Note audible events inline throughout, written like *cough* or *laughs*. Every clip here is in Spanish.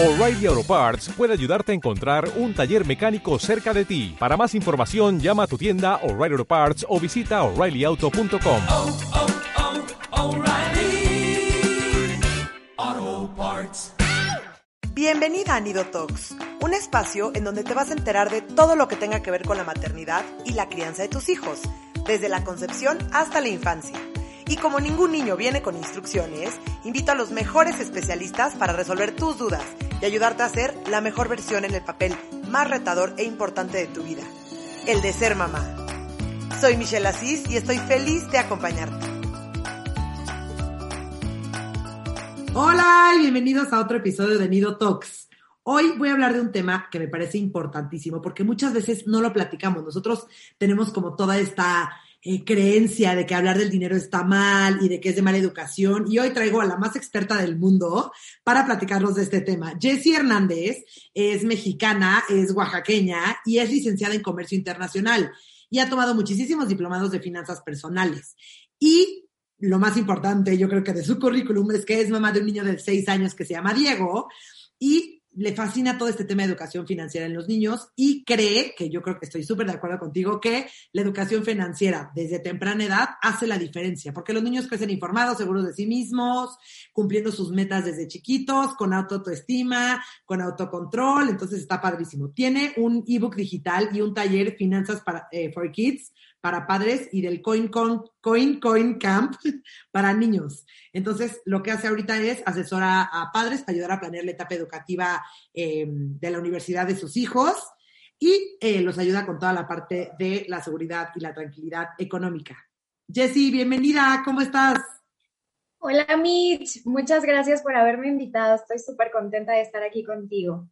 O'Reilly Auto Parts puede ayudarte a encontrar un taller mecánico cerca de ti. Para más información, llama a tu tienda O'Reilly Auto Parts o visita oreillyauto.com. oh, oh, Parts. Bienvenida a Nido Talks, un espacio en donde te vas a enterar de todo lo que tenga que ver con la maternidad y la crianza de tus hijos, desde la concepción hasta la infancia. Y como ningún niño viene con instrucciones, invito a los mejores especialistas para resolver tus dudas y ayudarte a ser la mejor versión en el papel más retador e importante de tu vida, el de ser mamá. Soy Michelle Asís y estoy feliz de acompañarte. Hola y bienvenidos a otro episodio de Nido Talks. Hoy voy a hablar de un tema que me parece importantísimo porque muchas veces no lo platicamos. Nosotros tenemos como toda esta eh, creencia de que hablar del dinero está mal y de que es de mala educación. Y hoy traigo a la más experta del mundo para platicarnos de este tema. Jessie Hernández es mexicana, es oaxaqueña y es licenciada en comercio internacional y ha tomado muchísimos diplomados de finanzas personales. Y lo más importante, yo creo que de su currículum, es que es mamá de un niño de seis años que se llama Diego le fascina todo este tema de educación financiera en los niños y cree, que yo creo que estoy súper de acuerdo contigo, que la educación financiera desde temprana edad hace la diferencia, porque los niños crecen informados, seguros de sí mismos, cumpliendo sus metas desde chiquitos, con autoestima, con autocontrol, entonces está padrísimo. Tiene un ebook digital y un taller Finanzas para, eh, for Kids para padres y del Coin, Con, Coin Coin Camp *laughs* para niños. Entonces, lo que hace ahorita es asesora a padres para ayudar a planear la etapa educativa eh, de la universidad de sus hijos y eh, los ayuda con toda la parte de la seguridad y la tranquilidad económica. Jessie, bienvenida, ¿cómo estás? Hola Mitch, muchas gracias por haberme invitado. Estoy súper contenta de estar aquí contigo.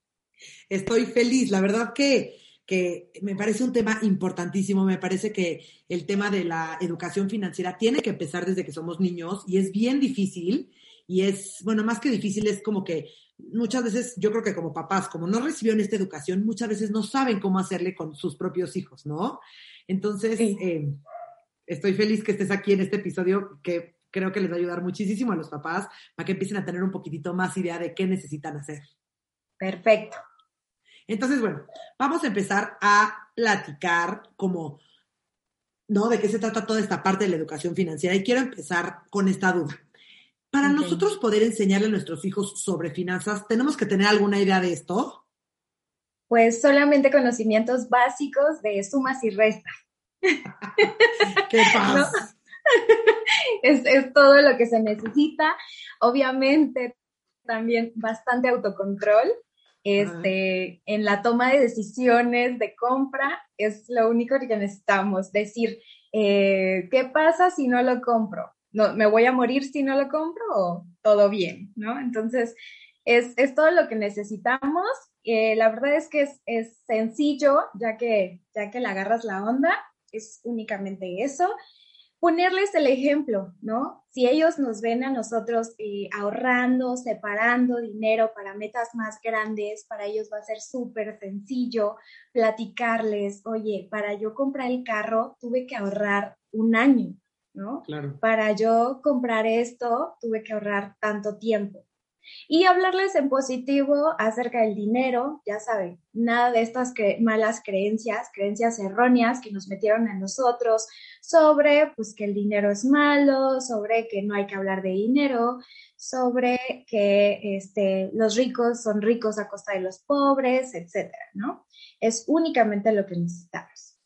Estoy feliz, la verdad que que me parece un tema importantísimo, me parece que el tema de la educación financiera tiene que empezar desde que somos niños y es bien difícil y es, bueno, más que difícil es como que muchas veces yo creo que como papás, como no recibieron esta educación, muchas veces no saben cómo hacerle con sus propios hijos, ¿no? Entonces, sí. eh, estoy feliz que estés aquí en este episodio que creo que les va a ayudar muchísimo a los papás para que empiecen a tener un poquitito más idea de qué necesitan hacer. Perfecto. Entonces, bueno, vamos a empezar a platicar como, ¿no? De qué se trata toda esta parte de la educación financiera. Y quiero empezar con esta duda. Para okay. nosotros poder enseñarle a nuestros hijos sobre finanzas, ¿tenemos que tener alguna idea de esto? Pues solamente conocimientos básicos de sumas y restas. *laughs* ¿Qué. *laughs* Es, es todo lo que se necesita. Obviamente, también bastante autocontrol este, en la toma de decisiones de compra es lo único que necesitamos, decir, eh, ¿qué pasa si no lo compro? ¿No, ¿Me voy a morir si no lo compro o todo bien? ¿no? Entonces, es, es todo lo que necesitamos. Eh, la verdad es que es, es, sencillo, ya que, ya que le agarras la onda, es únicamente eso ponerles el ejemplo, ¿no? Si ellos nos ven a nosotros eh, ahorrando, separando dinero para metas más grandes, para ellos va a ser súper sencillo platicarles, oye, para yo comprar el carro tuve que ahorrar un año, ¿no? Claro. Para yo comprar esto tuve que ahorrar tanto tiempo. Y hablarles en positivo acerca del dinero, ya saben, nada de estas malas creencias, creencias erróneas que nos metieron en nosotros sobre pues que el dinero es malo, sobre que no hay que hablar de dinero, sobre que este, los ricos son ricos a costa de los pobres, etcétera, ¿no? Es únicamente lo que necesitamos.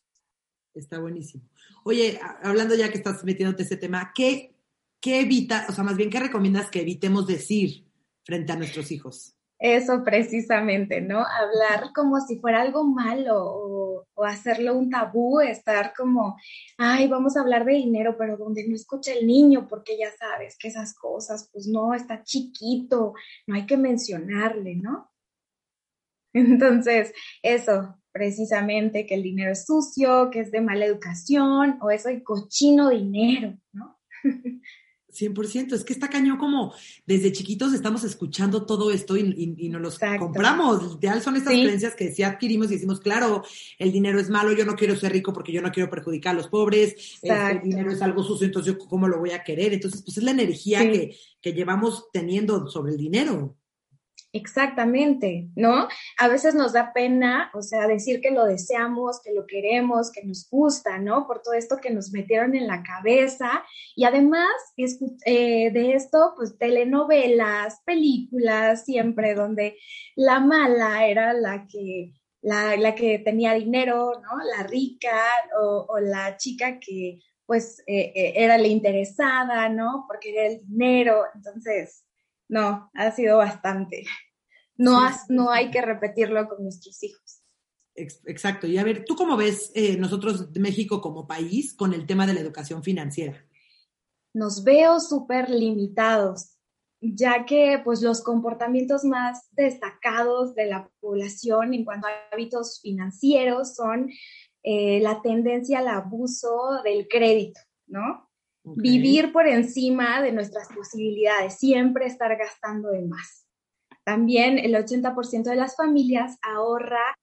Está buenísimo. Oye, hablando ya que estás metiéndote ese tema, ¿qué, qué evita, o sea, más bien, qué recomiendas que evitemos decir? Frente a nuestros hijos. Eso precisamente, ¿no? Hablar como si fuera algo malo o, hacerlo un tabú, estar como, ay, vamos a hablar de dinero, pero donde no escucha el niño, porque ya sabes que esas cosas, pues no, está chiquito, no hay que mencionarle, ¿no? *laughs* Entonces, eso, precisamente, que el dinero es sucio, que es de mala educación, o eso y cochino dinero, ¿no? *laughs* 100%, es que está cañón como desde chiquitos estamos escuchando todo esto y, y, y nos los Exacto. compramos. Ideal son estas sí. creencias que sí adquirimos y decimos, claro, el dinero es malo, yo no quiero ser rico porque yo no quiero perjudicar a los pobres, este, el dinero es algo sucio, entonces yo cómo lo voy a querer. Entonces, pues es la energía sí. que, que llevamos teniendo sobre el dinero. Exactamente, ¿no? A veces nos da pena, o sea, decir que lo deseamos, que lo queremos, que nos gusta, ¿no? Por todo esto que nos metieron en la cabeza. Y además eh, de esto, pues telenovelas, películas, siempre donde la mala era la que, la, que tenía dinero, ¿no? La rica o, la chica que pues eh, eh, era la interesada, ¿no? Porque era el dinero. Entonces, no, ha sido bastante. No, no hay que repetirlo con nuestros hijos. Exacto. Y a ver, ¿tú cómo ves eh, nosotros de México como país con el tema de la educación financiera? Nos veo súper limitados, ya que pues los comportamientos más destacados de la población en cuanto a hábitos financieros son eh, la tendencia al abuso del crédito, ¿no? Vivir por encima de nuestras posibilidades, siempre estar gastando de más. También el 80% de las familias ahorra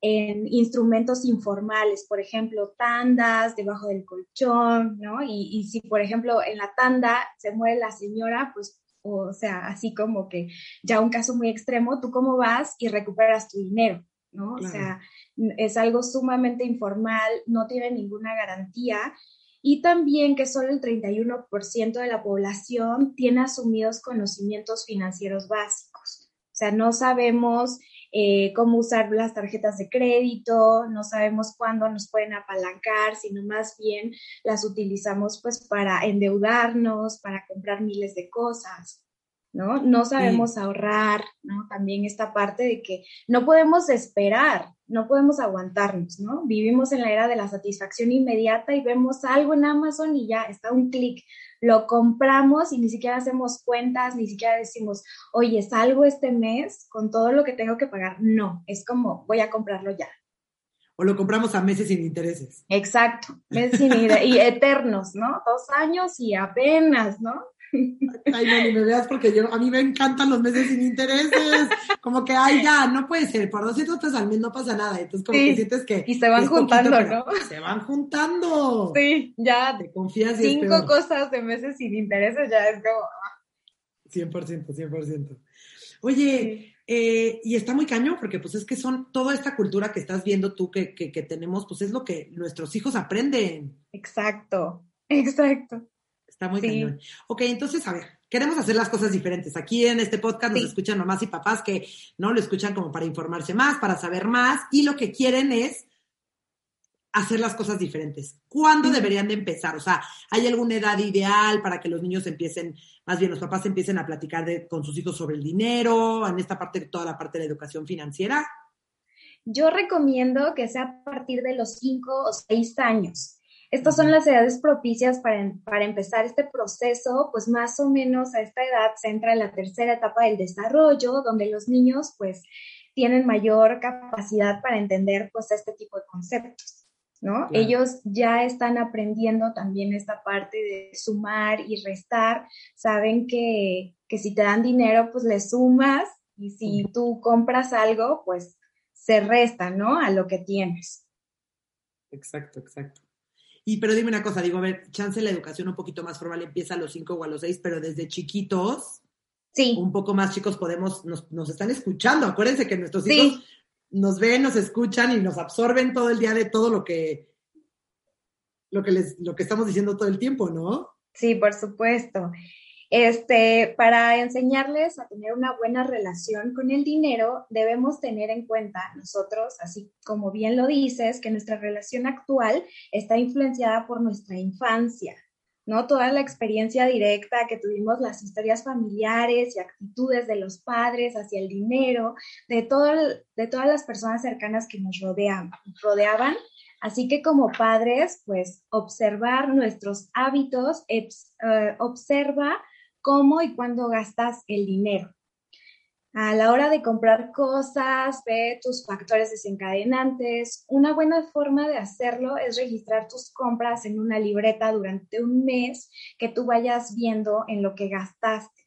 en instrumentos informales, por ejemplo, tandas debajo del colchón, ¿no? Y, y, si, por ejemplo, en la tanda se muere la señora, pues, o sea, así como que ya un caso muy extremo, ¿tú cómo vas y recuperas tu dinero? ¿no? O sea, es algo sumamente informal, no tiene ninguna garantía y también que solo el 31% de la población tiene asumidos conocimientos financieros básicos. O sea, no sabemos eh, cómo usar las tarjetas de crédito, no sabemos cuándo nos pueden apalancar, sino más bien las utilizamos pues para endeudarnos, para comprar miles de cosas. ¿No? No sabemos ahorrar, ¿no? También esta parte de que no podemos esperar, no podemos aguantarnos, ¿no? Vivimos en la era de la satisfacción inmediata y vemos algo en Amazon y ya está un clic. Lo compramos y ni siquiera hacemos cuentas, ni siquiera decimos, oye, salgo este mes con todo lo que tengo que pagar. No, es como, voy a comprarlo ya. O lo compramos a meses sin intereses. Exacto, meses sin *laughs* intereses y eternos, ¿no? Dos años y apenas, ¿no? *laughs* Ay, no, ni me veas porque yo, a mí me encantan los meses sin intereses. Como que, ay, ya, no puede ser, por 200 pesos al mes no pasa nada. Entonces, como que sientes que. Y se van juntando, ¿no? Se van juntando. Sí, ya. Te confías y Cinco cosas de meses sin intereses ya es como. 100%, ah. 100%. Oye, eh, y está muy cañón porque pues es que son toda esta cultura que estás viendo tú que, que, que tenemos, pues es lo que nuestros hijos aprenden. Exacto, exacto. Está muy cañón. Ok, entonces, a ver, queremos hacer las cosas diferentes. Aquí en este podcast nos escuchan mamás y papás que no lo escuchan como para informarse más, para saber más, y lo que quieren es hacer las cosas diferentes. ¿Cuándo deberían de empezar? O sea, ¿hay alguna edad ideal para que los niños empiecen, más bien los papás empiecen a platicar con sus hijos sobre el dinero, en esta parte, toda la parte de la educación financiera? Yo recomiendo que sea a partir de los 5 o 6 años. Estas son las edades propicias para, para, empezar este proceso, pues más o menos a esta edad se entra en la tercera etapa del desarrollo, donde los niños pues tienen mayor capacidad para entender pues este tipo de conceptos, ¿no? Ellos ya están aprendiendo también esta parte de sumar y restar, saben que, que si te dan dinero pues le sumas y si tú compras algo pues se resta, ¿no? A lo que tienes. Exacto, exacto. Y pero dime una cosa, digo, a ver, chance la educación un poquito más formal empieza a los cinco o a los seis, pero desde chiquitos, sí. un poco más chicos podemos, nos, nos están escuchando. Acuérdense que nuestros hijos nos ven, nos escuchan y nos absorben todo el día de todo lo que, lo que les, lo que estamos diciendo todo el tiempo, ¿no? Sí, por supuesto. Este, para enseñarles a tener una buena relación con el dinero, debemos tener en cuenta nosotros, así como bien lo dices, que nuestra relación actual está influenciada por nuestra infancia, ¿no? Toda la experiencia directa que tuvimos, las historias familiares y actitudes de los padres hacia el dinero, de, todo de todas las personas cercanas que nos rodeaban, rodeaban. Así que como padres, pues observar nuestros hábitos, eh, observa cómo y cuándo gastas el dinero. A la hora de comprar cosas, ve tus factores desencadenantes. Una buena forma de hacerlo es registrar tus compras en una libreta durante un mes que tú vayas viendo en lo que gastaste,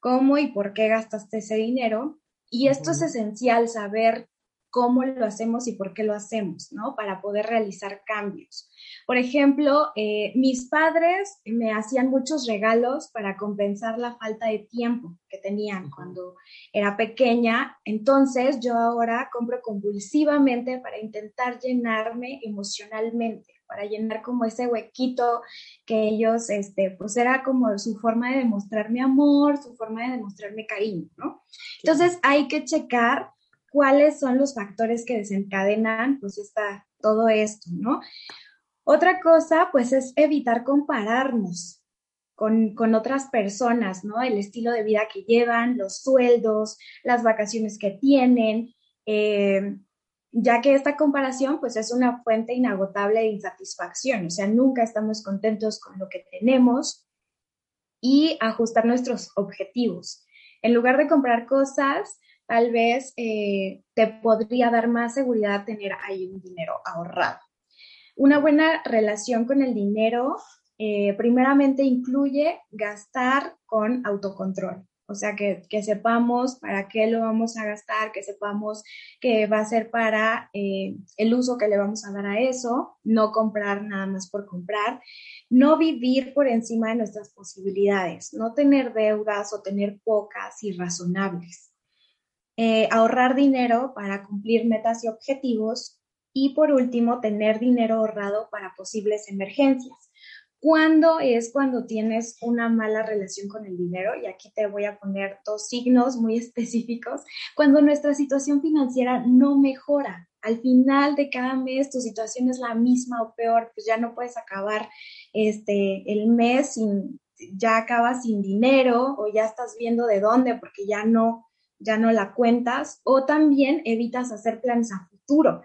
cómo y por qué gastaste ese dinero. Y esto es esencial saber cómo lo hacemos y por qué lo hacemos, ¿no? Para poder realizar cambios. Por ejemplo, eh, mis padres me hacían muchos regalos para compensar la falta de tiempo que tenían cuando era pequeña. Entonces, yo ahora compro compulsivamente para intentar llenarme emocionalmente para llenar como ese huequito que ellos, este, pues era como su forma de demostrarme amor, su forma de demostrarme cariño, ¿no? Entonces hay que checar cuáles son los factores que desencadenan, pues, está todo esto, ¿no? Otra cosa, pues, es evitar compararnos con, con, otras personas, ¿no? El estilo de vida que llevan, los sueldos, las vacaciones que tienen, eh, ya que esta comparación pues es una fuente inagotable de insatisfacción, o sea, nunca estamos contentos con lo que tenemos y ajustar nuestros objetivos. En lugar de comprar cosas, tal vez eh, te podría dar más seguridad tener ahí un dinero ahorrado. Una buena relación con el dinero eh, primeramente incluye gastar con autocontrol. O sea, que, sepamos para qué lo vamos a gastar, que sepamos que va a ser para eh, el uso que le vamos a dar a eso, no comprar nada más por comprar, no vivir por encima de nuestras posibilidades, no tener deudas o tener pocas y razonables. Eh, ahorrar dinero para cumplir metas y objetivos y por último, tener dinero ahorrado para posibles emergencias. ¿Cuándo es cuando tienes una mala relación con el dinero? Y aquí te voy a poner dos signos muy *laughs* específicos. Cuando nuestra situación financiera no mejora. Al final de cada mes tu situación es la misma o peor, pues ya no puedes acabar este, el mes sin, ya acabas sin dinero o ya estás viendo de dónde porque ya no, ya no la cuentas o también evitas hacer planes a futuro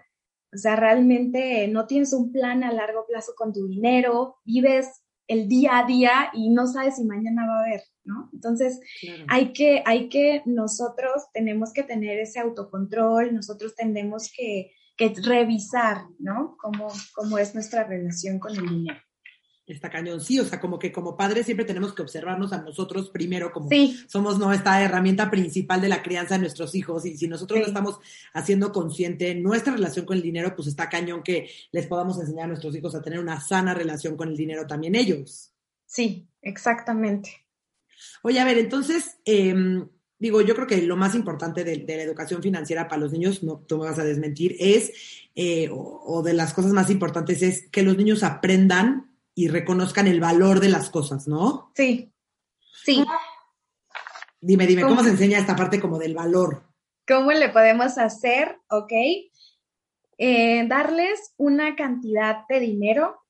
o sea, realmente no tienes un plan a largo plazo con tu dinero, vives el día a día y no sabes si mañana va a haber, ¿no? Entonces, hay, que, hay que, nosotros tenemos que tener ese autocontrol, nosotros tenemos que, que revisar, ¿no? Cómo, cómo es nuestra relación con el dinero. Está cañón, sí, o sea, como que como padres siempre tenemos que observarnos a nosotros primero, como somos no esta herramienta principal de la crianza de nuestros hijos, y si nosotros no estamos haciendo consciente nuestra relación con el dinero, pues está cañón que les podamos enseñar a nuestros hijos a tener una sana relación con el dinero también ellos. Sí, exactamente. Oye, a ver, entonces, em, digo, yo creo que lo más importante de, la educación financiera para los niños, no tú me vas a desmentir, es, eh, o de las cosas más importantes es que los niños aprendan y reconozcan el valor de las cosas, ¿no? Sí, sí. Dime, dime, ¿cómo, se enseña esta parte como del valor? ¿Cómo le podemos hacer? Ok. Eh, darles una cantidad de dinero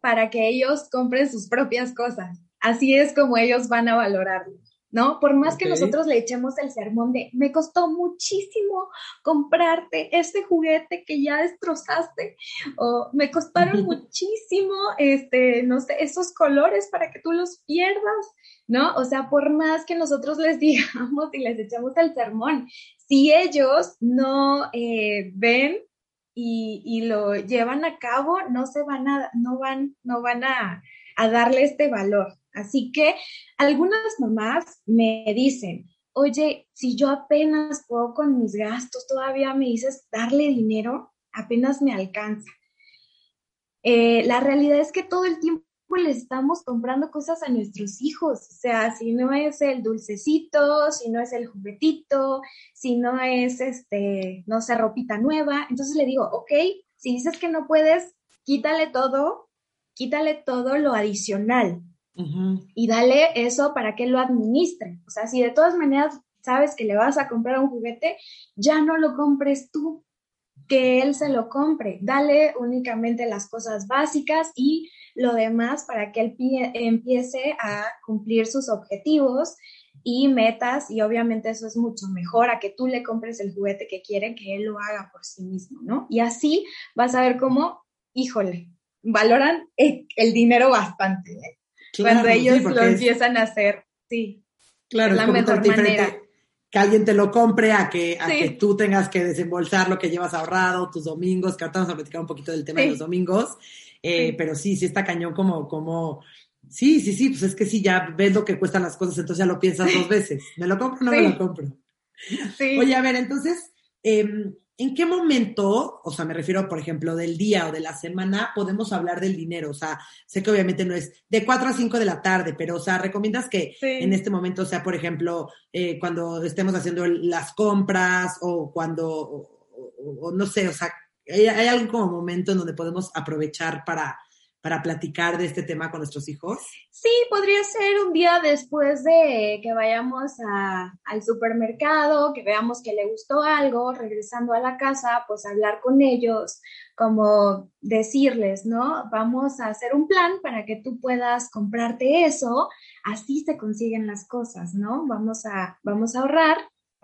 para que ellos compren sus propias cosas. Así es como ellos van a valorarlo. ¿No? Por más que nosotros le echemos el sermón de, me costó muchísimo comprarte ese juguete que ya destrozaste, o me costaron *laughs* muchísimo, este, no sé, esos colores para que tú los pierdas, ¿no? O sea, por más que nosotros les *laughs* digamos y les echemos el sermón, si ellos no eh, ven y, y, lo llevan a cabo, no se van a, no van, no van a, a darle este valor, Así que algunas mamás me dicen, oye, si yo apenas puedo con mis gastos, todavía me dices darle dinero, apenas me alcanza. Eh, la realidad es que todo el tiempo le estamos comprando cosas a nuestros hijos, o sea, si no es el dulcecito, si no es el juguetito, si no es, este, no sé, ropita nueva, entonces le digo, ok, si dices que no puedes, quítale todo, quítale todo lo adicional, y dale eso para que lo administre. O sea, si de todas maneras sabes que le vas a comprar un juguete, ya no lo compres tú, que él se lo compre. Dale únicamente las cosas básicas y lo demás para que él empiece a cumplir sus objetivos y metas y obviamente eso es mucho mejor a que tú le compres el juguete que quiere que él lo haga por sí mismo, ¿no? Y así vas a ver cómo, híjole, valoran el, dinero bastante. ¿eh? Cuando ellos lo empiezan a hacer, sí. Claro, es, la mejor manera. Que alguien te lo compre a que, a que tú tengas que desembolsar lo que llevas ahorrado, tus domingos, que ahorita vamos a platicar un poquito del tema de los domingos, eh, pero sí, sí está cañón como, como, sí, sí, sí, pues es que sí, ya ves lo que cuestan las cosas, entonces ya lo piensas dos veces, ¿me lo compro o no me lo compro? Oye, a ver, entonces, em, ¿en qué momento, o sea, me refiero, por ejemplo, del día o de la semana, podemos hablar del dinero? O sea, sé que obviamente no es de 4 a 5 de la tarde, pero, o sea, ¿recomiendas que Sí. en este momento sea, por ejemplo, eh, cuando estemos haciendo las compras o cuando, o, o- o no sé, o sea, ¿hay, hay algún como momento en donde podemos aprovechar para, para platicar de este tema con nuestros hijos? Sí, podría ser un día después de que vayamos al supermercado, que veamos que le gustó algo, regresando a la casa, pues hablar con ellos, como decirles, ¿no? Vamos a hacer un plan para que tú puedas comprarte eso, así se consiguen las cosas, ¿no? Vamos a, vamos a ahorrar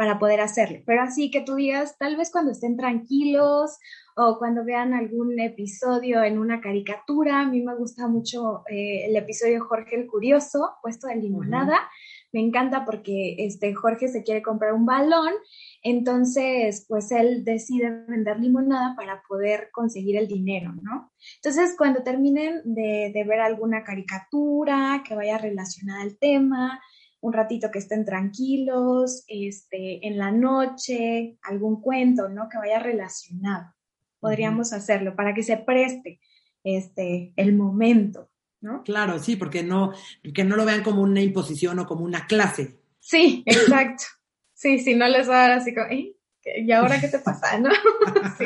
para poder hacerlo. Pero así que tú digas, tal vez cuando estén tranquilos o cuando vean algún episodio en una caricatura. A mí me gusta mucho eh, el episodio de Jorge el Curioso, puesto de limonada. Me encanta porque este Jorge se quiere comprar un balón, entonces pues él decide vender limonada para poder conseguir el dinero, ¿no? Entonces cuando terminen de, de ver alguna caricatura que vaya relacionada al tema, un ratito que estén tranquilos, este, en la noche, algún cuento, ¿no? Que vaya relacionado. Podríamos hacerlo para que se preste este, el momento, ¿no? Claro, sí, porque no, que no lo vean como una imposición o como una clase. Sí, *laughs* exacto. Sí, sí, no les va a dar así como, ¿eh? ¿Y ahora qué te pasa? ¿No? *laughs* sí.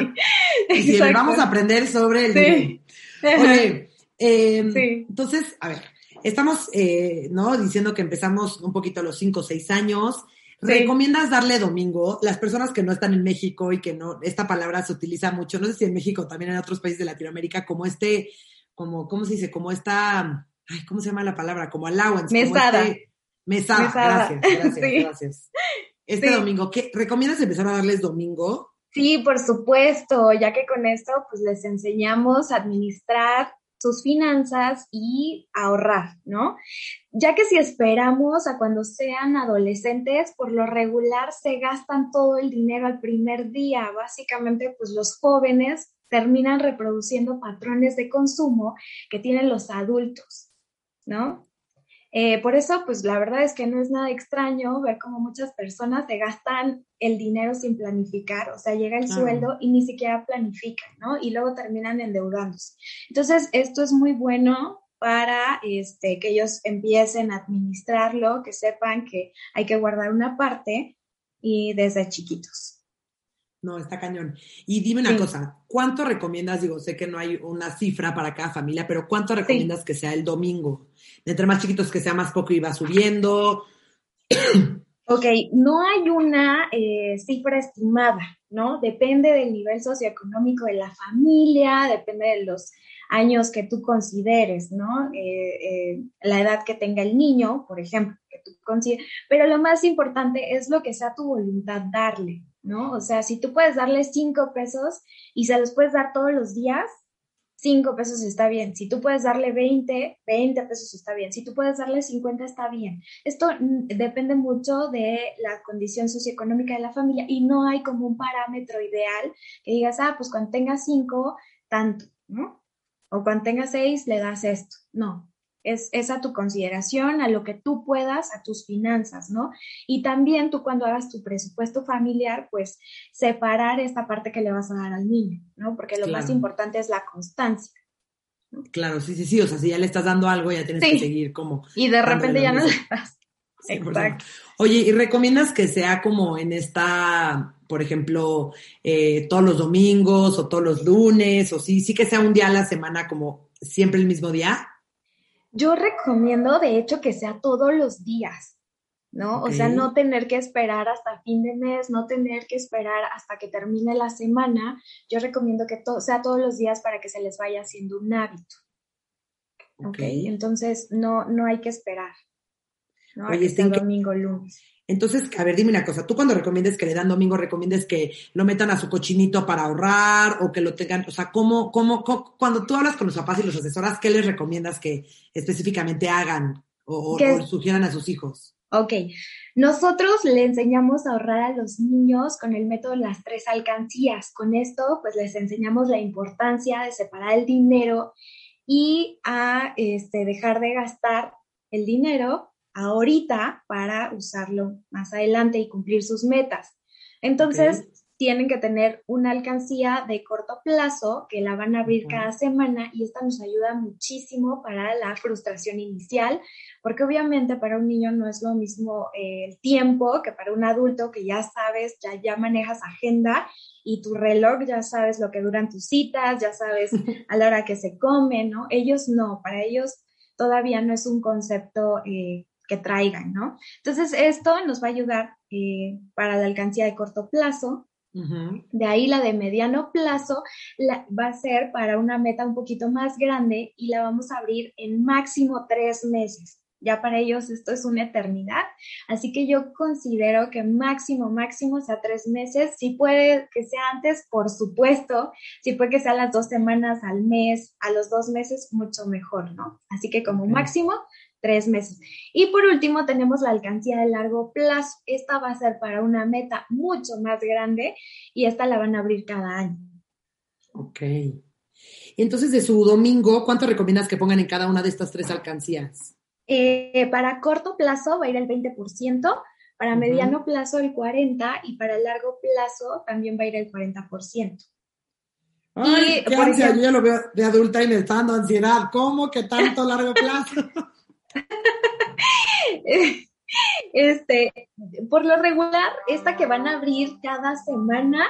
Y si vamos a aprender sobre el Sí. Oye, *laughs* eh, Sí. entonces, a ver, estamos, eh, ¿no? Diciendo que empezamos un poquito a los 5 o 6 años. Sí. ¿Recomiendas darle domingo? Las personas que no están en México y que no, esta palabra se utiliza mucho, no sé si en México, también en otros países de Latinoamérica, como este, como, ¿cómo se dice? Como esta, ay, ¿cómo se llama la palabra? Como allowance. como Mesada. este- mesada. Mesada. Gracias, gracias, Sí. gracias. Este Sí. domingo, ¿qué? ¿Recomiendas empezar a darles domingo? Sí, por supuesto, ya que con esto pues les enseñamos a administrar sus finanzas y ahorrar, ¿no? Ya que si esperamos a cuando sean adolescentes, por lo regular se gastan todo el dinero al primer día. Básicamente, pues los jóvenes terminan reproduciendo patrones de consumo que tienen los adultos, ¿no? Eh, por eso, pues la verdad es que no es nada extraño ver cómo muchas personas se gastan el dinero sin planificar, o sea, llega el sueldo y ni siquiera planifican, ¿no? Y luego terminan endeudándose. Entonces, esto es muy bueno para este, que ellos empiecen a administrarlo, que sepan que hay que guardar una parte y desde chiquitos. No, está cañón. Y dime una Sí. cosa, ¿cuánto recomiendas? Digo, sé que no hay una cifra para cada familia, pero ¿cuánto recomiendas que sea el domingo? Entre más chiquitos que sea más poco y va subiendo. *coughs* Ok, no hay una eh, cifra estimada, ¿no? Depende del nivel socioeconómico de la familia, depende de los años que tú consideres, ¿no? Eh, eh, la edad que tenga el niño, por ejemplo, que tú consideres. Pero lo más importante es lo que sea tu voluntad darle, ¿no? O sea, si tú puedes darle cinco pesos y se los puedes dar todos los días, cinco pesos está bien. Si tú puedes darle 20, 20 pesos está bien. Si tú puedes darle 50, está bien. Esto mm, depende mucho de la condición socioeconómica de la familia y no hay como un parámetro ideal que digas, ah, pues cuando tengas cinco, tanto, ¿no? O cuando tengas seis, le das esto. No, es, es a tu consideración, a lo que tú puedas, a tus finanzas, ¿no? Y también tú cuando hagas tu presupuesto familiar, pues separar esta parte que le vas a dar al niño, ¿no? Porque lo más importante es la constancia. Claro, sí, sí, sí. O sea, si ya le estás dando algo, ya tienes Sí. que seguir como. Y de repente ya no le das. 100%. Exacto. Oye, ¿y recomiendas que sea como en esta, por ejemplo, eh, todos los domingos o todos los lunes? O sí, sí que sea un día a la semana como siempre el mismo día? Yo recomiendo, de hecho, que sea todos los días, ¿no? O sea, no tener que esperar hasta fin de mes, no tener que esperar hasta que termine la semana. Yo recomiendo que to- sea todos los días para que se les vaya haciendo un hábito, ¿ok? Ok. Entonces, no, no hay que esperar, ¿no? Oye, que está domingo, lunes. Entonces, a ver, dime una cosa. ¿Tú cuando recomiendes que le dan domingo, recomiendes que lo metan a su cochinito para ahorrar o que lo tengan? O sea, ¿cómo, cómo, cómo- cuando tú hablas con los papás y los asesoras, qué les recomiendas que específicamente hagan o, o- Que- o sugieran a sus hijos? Ok, nosotros le enseñamos a ahorrar a los niños con el método las tres alcancías. Con esto, pues les enseñamos la importancia de separar el dinero y a este, dejar de gastar el dinero ahorita para usarlo más adelante y cumplir sus metas. Entonces, tienen que tener una alcancía de corto plazo que la van a abrir cada semana y esta nos ayuda muchísimo para la frustración inicial, porque obviamente para un niño no es lo mismo eh, el tiempo que para un adulto que ya sabes, ya, ya manejas agenda y tu reloj, ya sabes lo que duran tus citas, ya sabes *laughs* a la hora que se come, ¿no? Ellos no, para ellos todavía no es un concepto eh, que traigan, ¿no? Entonces, esto nos va a ayudar eh, para la alcancía de corto plazo. De ahí la de mediano plazo va a ser para una meta un poquito más grande y la vamos a abrir en máximo tres meses. Ya para ellos esto es una eternidad. Así que yo considero que máximo, máximo sea tres meses. Si puede que sea antes, por supuesto. Si puede que sea las dos semanas al mes, a los dos meses, mucho mejor, ¿no? Así que como máximo, tres meses. Y por último, tenemos la alcancía de largo plazo. Esta va a ser para una meta mucho más grande y esta la van a abrir cada año. Ok. Entonces, de su domingo, ¿cuánto recomiendas que pongan en cada una de estas tres alcancías? Eh, para corto plazo va a ir el 20%, para mediano plazo el 40% y para largo plazo también va a ir el 40%. Ay, qué ansia, yo ya lo veo de adulta y me está dando ansiedad. ¿Cómo que tanto largo *laughs* plazo? *laughs* este, por lo regular, esta que van a abrir cada semana,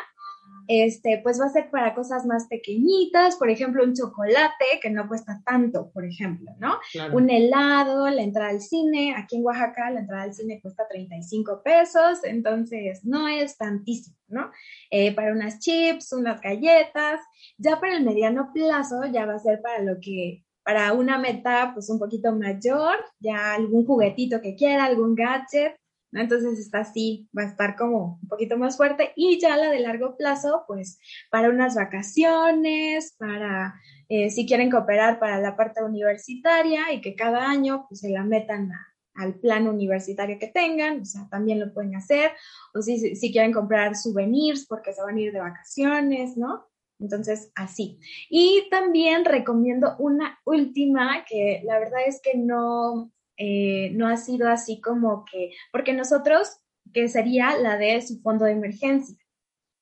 este, pues va a ser para cosas más pequeñitas, por ejemplo, un chocolate que no cuesta tanto, por ejemplo, ¿no? Un helado, la entrada al cine, aquí en Oaxaca la entrada al cine cuesta 35 pesos, entonces no es tantísimo, ¿no? Eh, para unas chips, unas galletas, ya para el mediano plazo ya va a ser para lo que para una meta pues un poquito mayor, ya algún juguetito que quiera, algún gadget. Entonces está así, va a estar como un poquito más fuerte y ya la de largo plazo pues para unas vacaciones, para eh, si quieren cooperar para la parte universitaria y que cada año pues se la metan al plan universitario que tengan, o sea, también lo pueden hacer, o si, si quieren comprar souvenirs porque se van a ir de vacaciones, ¿no? Entonces, así. Y también recomiendo una última que la verdad es que no, eh, no ha sido así como que, porque nosotros, que sería la de su fondo de emergencia.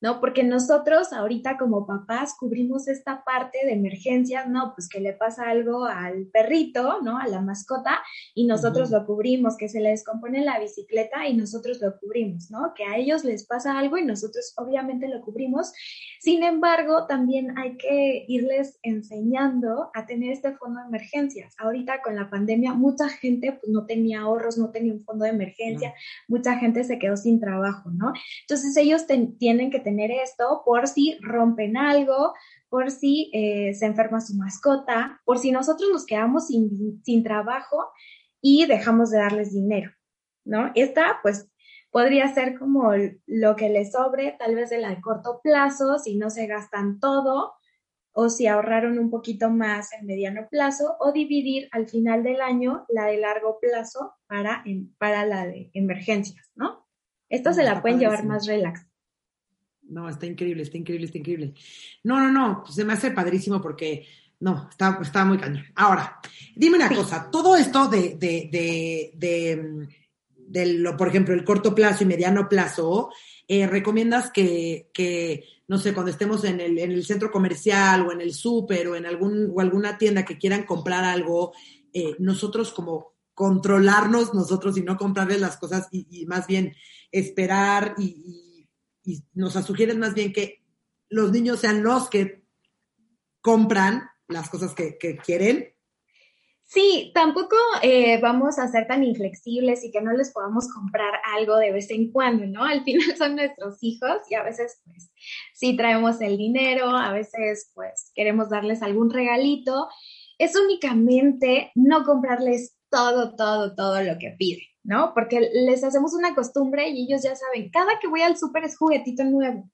¿No? Porque nosotros ahorita como papás cubrimos esta parte de emergencias, ¿no? Pues que le pasa algo al perrito, ¿no? A la mascota y nosotros lo cubrimos, que se le descompone la bicicleta y nosotros lo cubrimos, ¿no? Que a ellos les pasa algo y nosotros obviamente lo cubrimos. Sin embargo, también hay que irles enseñando a tener este fondo de emergencias. Ahorita con la pandemia mucha gente pues, no tenía ahorros, no tenía un fondo de emergencia, mucha gente se quedó sin trabajo, ¿no? Entonces ellos tienen que tener esto por si rompen algo, por si eh, se enferma su mascota, por si nosotros nos quedamos sin, sin trabajo y dejamos de darles dinero, ¿no? Esta, pues, podría ser como lo que les sobre, tal vez de la de corto plazo, si no se gastan todo, o si ahorraron un poquito más en mediano plazo, o dividir al final del año la de largo plazo para, para la de emergencias, ¿no? Esto se la pueden llevar más relax. No, está increíble, está increíble, está increíble. No, no, no, pues se me hace padrísimo porque, no, está, está muy cañón. Ahora, dime una cosa, todo esto de, de, de, de, de lo, por ejemplo, el corto plazo y mediano plazo, eh, ¿recomiendas que, que, no sé, cuando estemos en el, en el centro comercial o en el súper o en algún, o alguna tienda que quieran comprar algo, eh, nosotros como controlarnos nosotros y no comprarles las cosas y, y más bien esperar y y nos sugieren más bien que los niños sean los que compran las cosas que, quieren. Sí, tampoco eh, vamos a ser tan inflexibles y que no les podamos comprar algo de vez en cuando, ¿no? Al final son nuestros hijos y a veces pues sí traemos el dinero, a veces pues queremos darles algún regalito. Es únicamente no comprarles todo, todo, todo lo que piden. ¿No? Porque les hacemos una costumbre y ellos ya saben, cada que voy al súper es juguetito nuevo.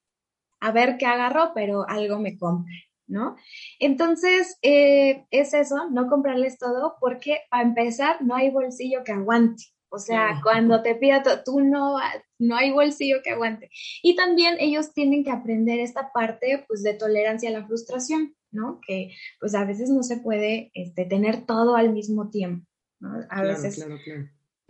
A ver qué agarro, pero algo me compre, ¿no? Entonces, eh, es eso, no comprarles todo, porque para empezar, no hay bolsillo que aguante. O sea, cuando te pida tú no, no hay bolsillo que aguante. Y también ellos tienen que aprender esta parte, pues, de tolerancia a la frustración, ¿no? Que, pues, a veces no se puede este, tener todo al mismo tiempo, ¿no? A veces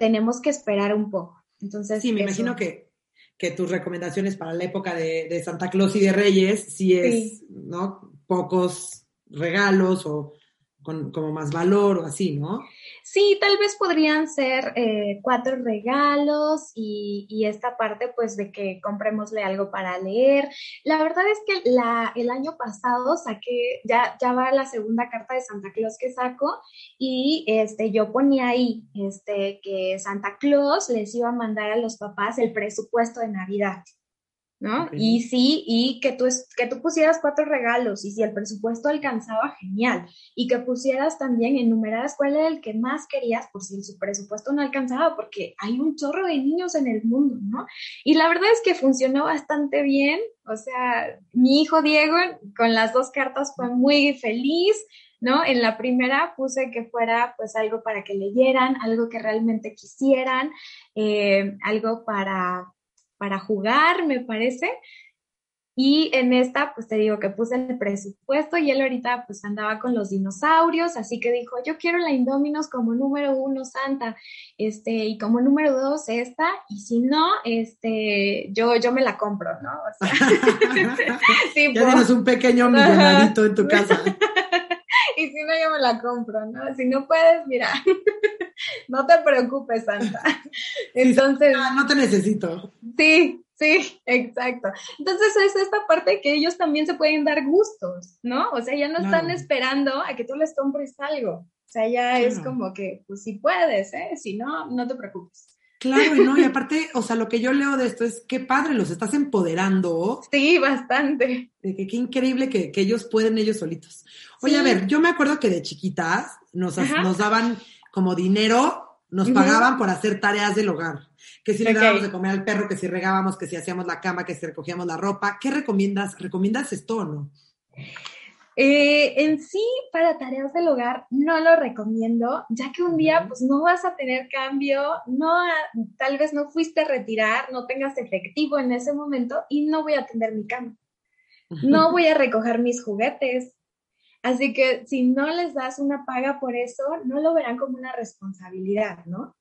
tenemos que esperar un poco. Entonces, sí, me imagino que, que tus recomendaciones para la época de, de Santa Claus y de Reyes sí es, Sí. ¿no? Pocos regalos o con como más valor o así, ¿no? Sí, tal vez podrían ser eh, cuatro regalos y, y esta parte pues de que comprémosle algo para leer. La verdad es que la, el año pasado saqué, ya, ya va la segunda carta de Santa Claus que saco y este, yo ponía ahí este, que Santa Claus les iba a mandar a los papás el presupuesto de Navidad. ¿No? Y sí, y que tú, es- que tú pusieras cuatro regalos y si el presupuesto alcanzaba, genial y que pusieras también, enumeraras cuál era el que más querías por si su presupuesto no alcanzaba, porque hay un chorro de niños en el mundo, ¿no? Y la verdad es que funcionó bastante bien, o sea, mi hijo Diego con las dos cartas fue muy feliz, ¿no? En la primera puse que fuera pues algo para que leyeran, algo que realmente quisieran, eh, algo para, para jugar, me parece. Y en esta, pues te digo que puse el presupuesto y él ahorita pues andaba con los dinosaurios, así que dijo, yo quiero la Indominos como número uno Santa, este, y como número dos esta, y si no, este, yo, yo me la compro, ¿no? O sea, *laughs* *laughs* sí, Ya pues, tienes un pequeño millonarito en tu casa. Y si no, yo me la compro, ¿no? Si no puedes, mira, *laughs* no te preocupes, Santa. *laughs* *laughs* Entonces, Ah, no te necesito. Sí, sí, exacto. Entonces es esta parte que ellos también se pueden dar gustos, ¿no? O sea, ya no están esperando a que tú les compres algo. O sea, ya es como que, pues si puedes, ¿eh? Si no, no te preocupes. Claro, y no, y aparte, o sea, lo que yo leo de esto es qué padre, los estás empoderando, Sí, bastante. de que qué increíble que, que ellos pueden ellos solitos. Oye, Sí. a ver, yo me acuerdo que de chiquitas nos, nos daban como dinero, nos pagaban por hacer tareas del hogar. Que si le Ok. dábamos de comer al perro, que si regábamos, que si hacíamos la cama, que si recogíamos la ropa. ¿Qué recomiendas? ¿Recomiendas esto o no? Eh, en sí, para tareas del hogar, no lo recomiendo, ya que un día, pues no vas a tener cambio, no, tal vez no fuiste a retirar, no tengas efectivo en ese momento y no voy a atender mi cama. no *laughs* voy a recoger mis juguetes. Así que si no les das una paga por eso, no lo verán como una responsabilidad, ¿no?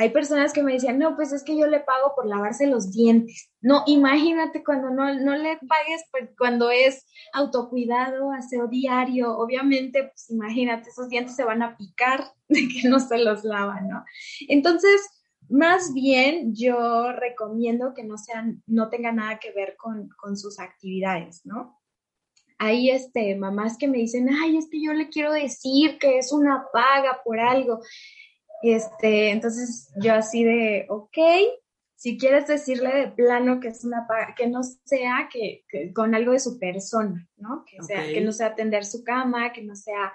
Hay personas que me decían, no, pues es que yo le pago por lavarse los dientes. No, imagínate cuando no, no le pagues, pues cuando es autocuidado, aseo diario, obviamente, pues imagínate, esos dientes se van a picar *laughs* de que no se los lavan, ¿no? Entonces, más bien yo recomiendo que no sean, no tenga nada que ver con, con sus actividades, ¿no? Hay este, mamás que me dicen, ay, es que yo le quiero decir que es una paga por algo. Este, entonces yo así de, ok, si quieres decirle de plano que es una que no sea que, que con algo de su persona, ¿no? Que, sea, que no sea atender su cama, que no sea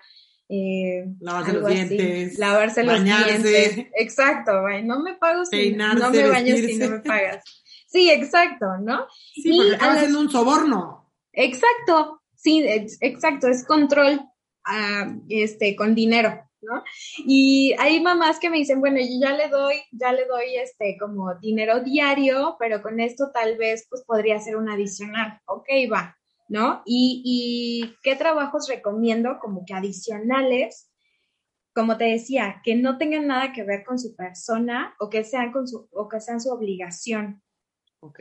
eh, Lavarse los así, dientes, lavarse los dientes. Exacto, no me pago si Peinarse, no me baño si no me pagas. Sí, exacto, ¿no? Sí, Y porque a acaba las- siendo un soborno. Exacto, sí, ex- exacto, es control ah, este, con dinero, ¿no? Y hay mamás que me dicen, bueno, yo ya le doy, ya le doy este como dinero diario, pero con esto tal vez pues podría ser un adicional. Ok, va, ¿no? Y, y qué trabajos recomiendo como que adicionales, como te decía, que no tengan nada que ver con su persona o que sean con su, o que sean su obligación Ok.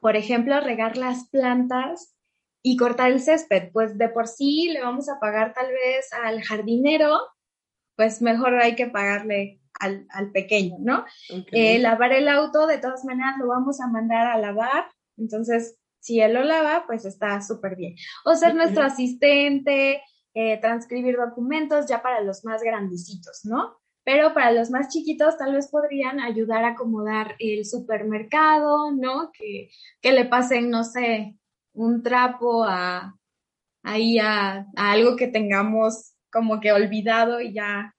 por ejemplo, regar las plantas y cortar el césped, pues de por sí le vamos a pagar tal vez al jardinero, pues mejor hay que pagarle al, al pequeño, ¿no? Eh, lavar el auto, de todas maneras lo vamos a mandar a lavar, entonces si él lo lava, pues está súper bien. O ser nuestro asistente, eh, transcribir documentos ya para los más grandecitos, ¿no? Pero para los más chiquitos tal vez podrían ayudar a acomodar el supermercado, ¿no? Que, que le pasen, no sé, un trapo a ahí a, a algo que tengamos como que olvidado y ya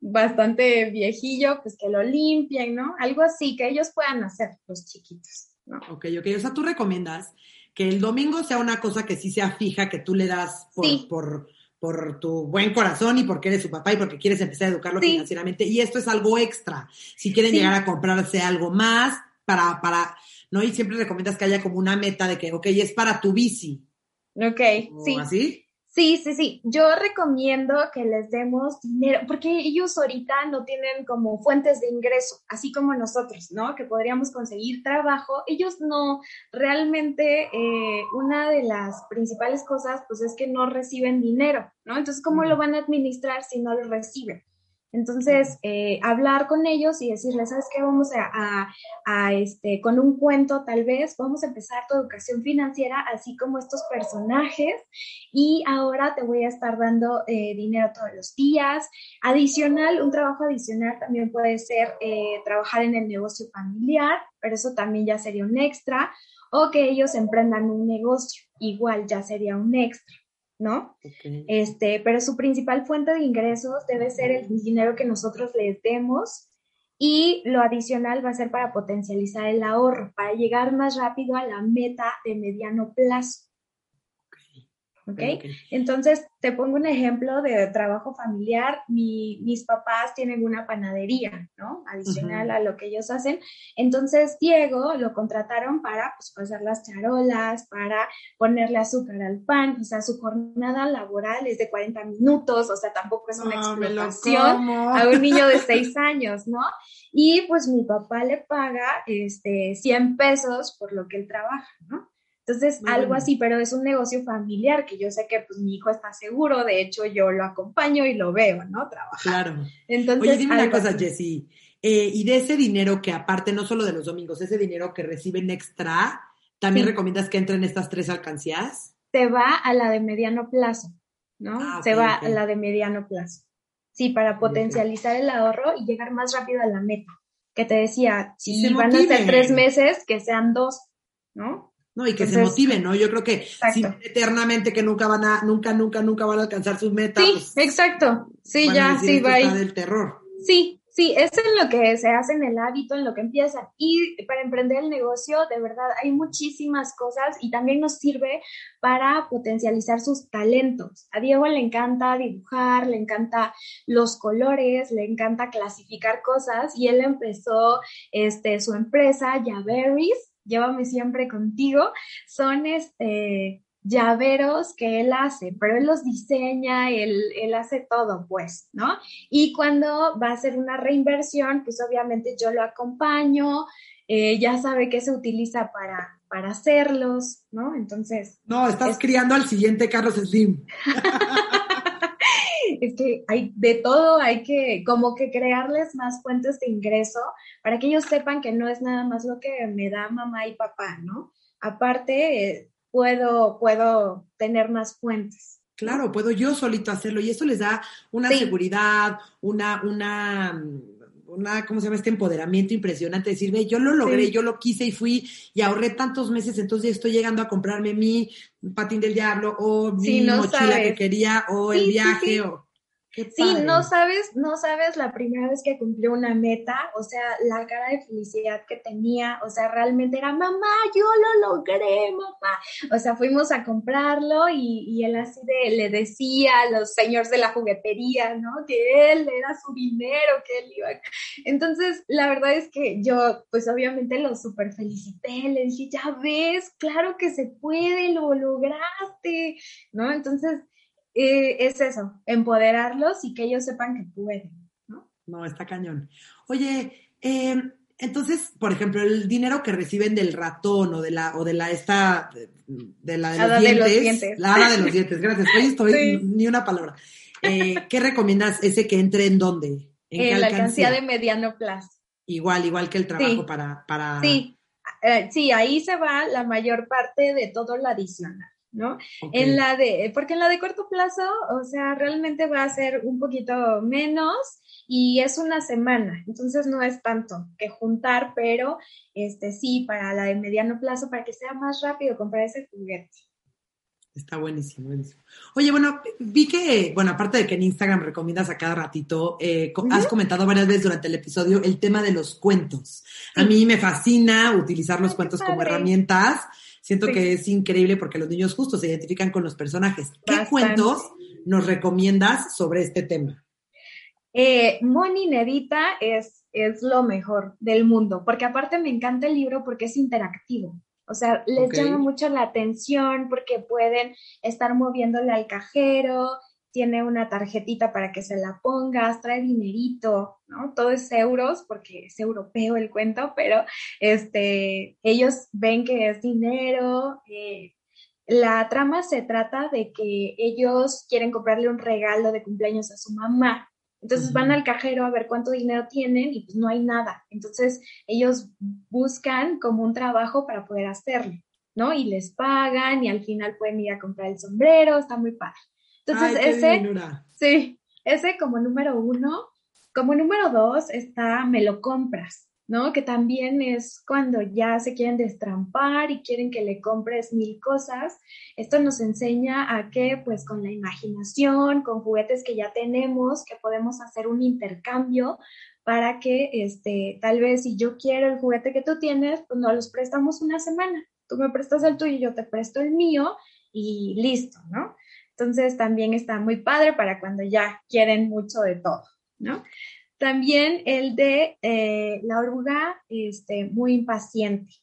bastante viejillo, pues que lo limpien, ¿no? Algo así que ellos puedan hacer, los chiquitos, ¿no? Ok, ok. O sea, tú recomiendas que el domingo sea una cosa que sí sea fija, que tú le das por, Sí. por, por tu buen corazón y porque eres su papá y porque quieres empezar a educarlo Sí. financieramente. Y esto es algo extra. Si quieren Sí. llegar a comprarse algo más para, para, ¿no? Y siempre recomiendas que haya como una meta de que, ok, es para tu bici. Ok, o sí, así. Sí, sí, sí. Yo recomiendo que les demos dinero, porque ellos ahorita no tienen como fuentes de ingreso, así como nosotros, ¿no? Que podríamos conseguir trabajo. Ellos no, realmente eh, una de las principales cosas, pues es que no reciben dinero, ¿no? Entonces, ¿cómo lo van a administrar si no lo reciben? Entonces, eh, hablar con ellos y decirles, ¿sabes qué? Vamos a, este, con un cuento tal vez, vamos a empezar tu educación financiera, así como estos personajes, y ahora te voy a estar dando eh, dinero todos los días. Adicional, un trabajo adicional también puede ser eh, trabajar en el negocio familiar, pero eso también ya sería un extra, o que ellos emprendan un negocio, igual ya sería un extra. ¿No? Este, pero su principal fuente de ingresos debe ser el dinero que nosotros les demos y lo adicional va a ser para potencializar el ahorro, para llegar más rápido a la meta de mediano plazo. ¿Ok? Entonces, te pongo un ejemplo de trabajo familiar. mis papás tienen una panadería, ¿no? Adicional a lo que ellos hacen. Entonces, Diego lo contrataron para pues, pasar las charolas, para ponerle azúcar al pan. O sea, su jornada laboral es de 40 minutos, o sea, tampoco es una ah, explotación a un niño de *laughs* 6 años, ¿no? Y pues mi papá le paga este, 100 pesos por lo que él trabaja, ¿no? Entonces, algo así, pero es un negocio familiar que yo sé que pues mi hijo está seguro, de hecho yo lo acompaño y lo veo, ¿no? Trabajar. Claro. Entonces, Oye, dime una cosa, Jessie, eh, y de ese dinero que aparte, no solo de los domingos, ese dinero que reciben extra, ¿también recomiendas que entren estas tres alcancías? Se va a la de mediano plazo, ¿no? Ah, Se va a la de mediano plazo. Sí, para potencializar el ahorro y llegar más rápido a la meta. Que te decía, si van a ser tres meses, que sean dos, ¿no? ¿No? Y que se motiven, ¿no? Yo creo que si eternamente que nunca van a, nunca, nunca, nunca van a alcanzar sus metas. Sí, pues, exacto. Sí, ya, sí, va. del terror. Sí, sí, es en lo que se hace en el hábito, en lo que empiezan. Y para emprender el negocio, de verdad, hay muchísimas cosas y también nos sirve para potencializar sus talentos. A Diego le encanta dibujar, le encanta los colores, le encanta clasificar cosas y él empezó este, su empresa, Yaberries, llévame siempre contigo, son este llaveros que él hace, pero él los diseña, él, él, hace todo, pues, ¿no? Y cuando va a hacer una reinversión, pues obviamente yo lo acompaño, eh, ya sabe qué se utiliza para, para hacerlos, ¿no? Entonces... No, estás criando al siguiente Carlos Slim. *laughs* es que hay de todo, hay que como que crearles más fuentes de ingreso para que ellos sepan que no es nada más lo que me da mamá y papá, ¿no? Aparte, puedo, puedo tener más fuentes. Claro, puedo yo solito hacerlo y eso les da una seguridad, una, una, una, ¿cómo se llama? Este empoderamiento impresionante, decirme, yo lo logré, yo lo quise y fui y ahorré tantos meses, entonces estoy llegando a comprarme mi patín del diablo o mi mochila que quería o el viaje o sí, no sabes, no sabes la primera vez que cumplió una meta, o sea, la cara de felicidad que tenía, o sea, realmente era, mamá, yo lo logré, mamá. O sea, fuimos a comprarlo y, y él así de, le decía a los señores de la juguetería, ¿no? Que él era su dinero, que él iba. Entonces, la verdad es que yo, pues obviamente lo super felicité, le dije, ya ves, claro que se puede, lo lograste, ¿no? Entonces, eh, es eso, empoderarlos y que ellos sepan que pueden, ¿no? No, está cañón. Oye, eh, entonces, por ejemplo, el dinero que reciben del ratón o de la, o de la esta, de la de, los, dientes, la hada de los dientes, gracias. Hoy estoy *laughs* ni una palabra. Eh, ¿Qué recomiendas ese que entre en dónde? ¿En, la alcancía de mediano plazo. Igual, igual que el trabajo para, para. Sí, sí, ahí se va la mayor parte de todo lo adicional. ¿No? En la de, porque en la de corto plazo, o sea, realmente va a ser un poquito menos y es una semana, entonces no es tanto que juntar, pero este sí, para la de mediano plazo, para que sea más rápido comprar ese juguete. Está buenísimo, buenísimo. Oye, bueno, vi que, bueno, aparte de que en Instagram recomiendas a cada ratito, eh, has comentado varias veces durante el episodio el tema de los cuentos. A mí me fascina utilizar los cuentos como herramientas Siento que es increíble porque los niños justo se identifican con los personajes. ¿Qué cuentos nos recomiendas sobre este tema? Eh, Moni Nerita es, es lo mejor del mundo, porque aparte me encanta el libro porque es interactivo. O sea, les llama mucho la atención porque pueden estar moviéndole al cajero, tiene una tarjetita para que se la pongas, trae dinerito, ¿no? Todo es euros porque es europeo el cuento, pero este, ellos ven que es dinero. eh, la trama se trata de que ellos quieren comprarle un regalo de cumpleaños a su mamá. Entonces van al cajero a ver cuánto dinero tienen y pues no hay nada. Entonces ellos buscan como un trabajo para poder hacerlo, ¿no? Y les pagan y al final pueden ir a comprar el sombrero, está muy padre. Entonces Ay, ese, sí, ese como número uno. Como número dos está Me lo compras, ¿no? Que también es cuando ya se quieren destrampar y quieren que le compres mil cosas. Esto nos enseña a que, pues, con la imaginación, con juguetes que ya tenemos, que podemos hacer un intercambio para que, este, tal vez si yo quiero el juguete que tú tienes, pues nos los prestamos una semana. Tú me prestas el tuyo, yo te presto el mío y listo, ¿no? Entonces también está muy padre para cuando ya quieren mucho de todo, ¿no? También el de eh, la oruga este, muy impaciente,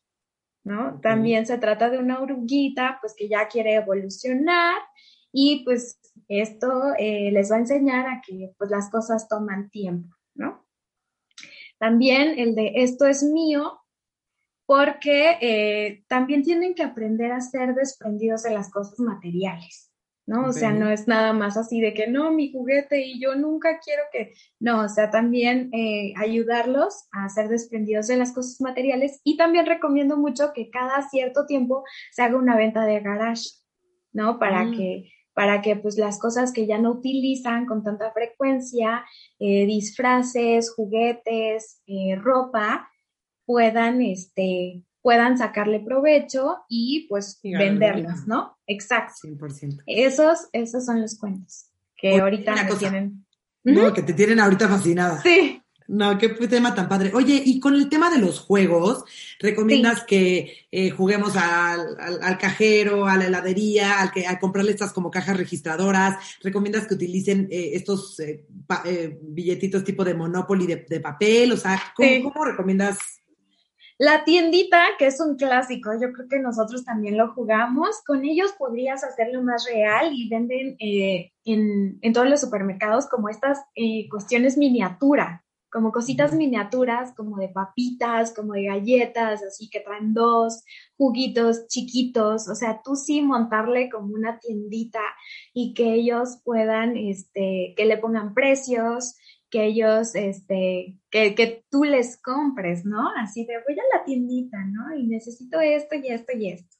¿no? También se trata de una oruguita pues que ya quiere evolucionar y pues esto eh, les va a enseñar a que pues las cosas toman tiempo, ¿no? También el de esto es mío, porque eh, también tienen que aprender a ser desprendidos de las cosas materiales, ¿no? O sea, no es nada más así de que no, mi juguete y yo nunca quiero que, no, o sea, también eh, ayudarlos a ser desprendidos de las cosas materiales y también recomiendo mucho que cada cierto tiempo se haga una venta de garage, ¿no? Para Mm. que para que pues las cosas que ya no utilizan con tanta frecuencia, eh, disfraces, juguetes, eh, ropa, puedan, este, puedan sacarle provecho y pues Y dinero. ¿no? Exacto. 100%. Esos, esos son los cuentos que Oye, ahorita me tienen. No, que te tienen ahorita fascinada. Sí. No, qué tema tan padre. Oye, y con el tema de los juegos, ¿recomiendas que eh, juguemos al, al- al cajero, a la heladería, al que, a comprarle estas como cajas registradoras? ¿Recomiendas que utilicen eh, estos eh, pa- billetitos tipo de Monopoly de, de papel? O sea, ¿cómo, Sí. cómo recomiendas? La tiendita, que es un clásico, yo creo que nosotros también lo jugamos, con ellos podrías hacerlo más real y venden eh, en, en todos los supermercados como estas eh, cuestiones miniatura, como cositas miniaturas, como de papitas, como de galletas, así que traen dos juguitos chiquitos, o sea, tú sí montarle como una tiendita y que ellos puedan, este, que le pongan precios, que ellos, este, que, que tú les compres, ¿no? Así de, voy a la tiendita, ¿no? Y necesito esto y esto y esto.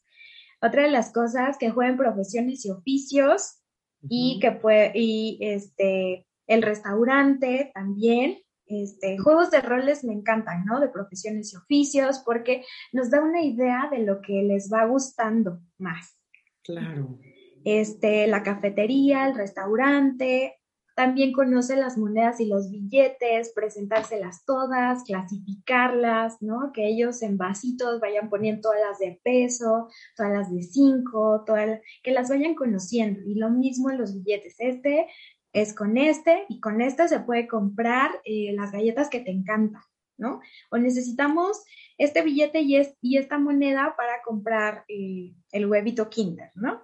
Otra de las cosas, que jueguen profesiones y oficios y que puede, y este, el restaurante también. Este, juegos de roles me encantan, ¿no? De profesiones y oficios, porque nos da una idea de lo que les va gustando más Claro. este, la cafetería, el restaurante, también conoce las monedas y los billetes, presentárselas todas, clasificarlas, ¿no? Que ellos en vasitos vayan poniendo todas las de peso, todas las de cinco, todas, que las vayan conociendo. Y lo mismo en los billetes. Este es con este y con este se puede comprar eh, las galletas que te encantan, ¿no? O necesitamos este billete y, es, y esta moneda para comprar eh, el huevito Kinder, ¿no?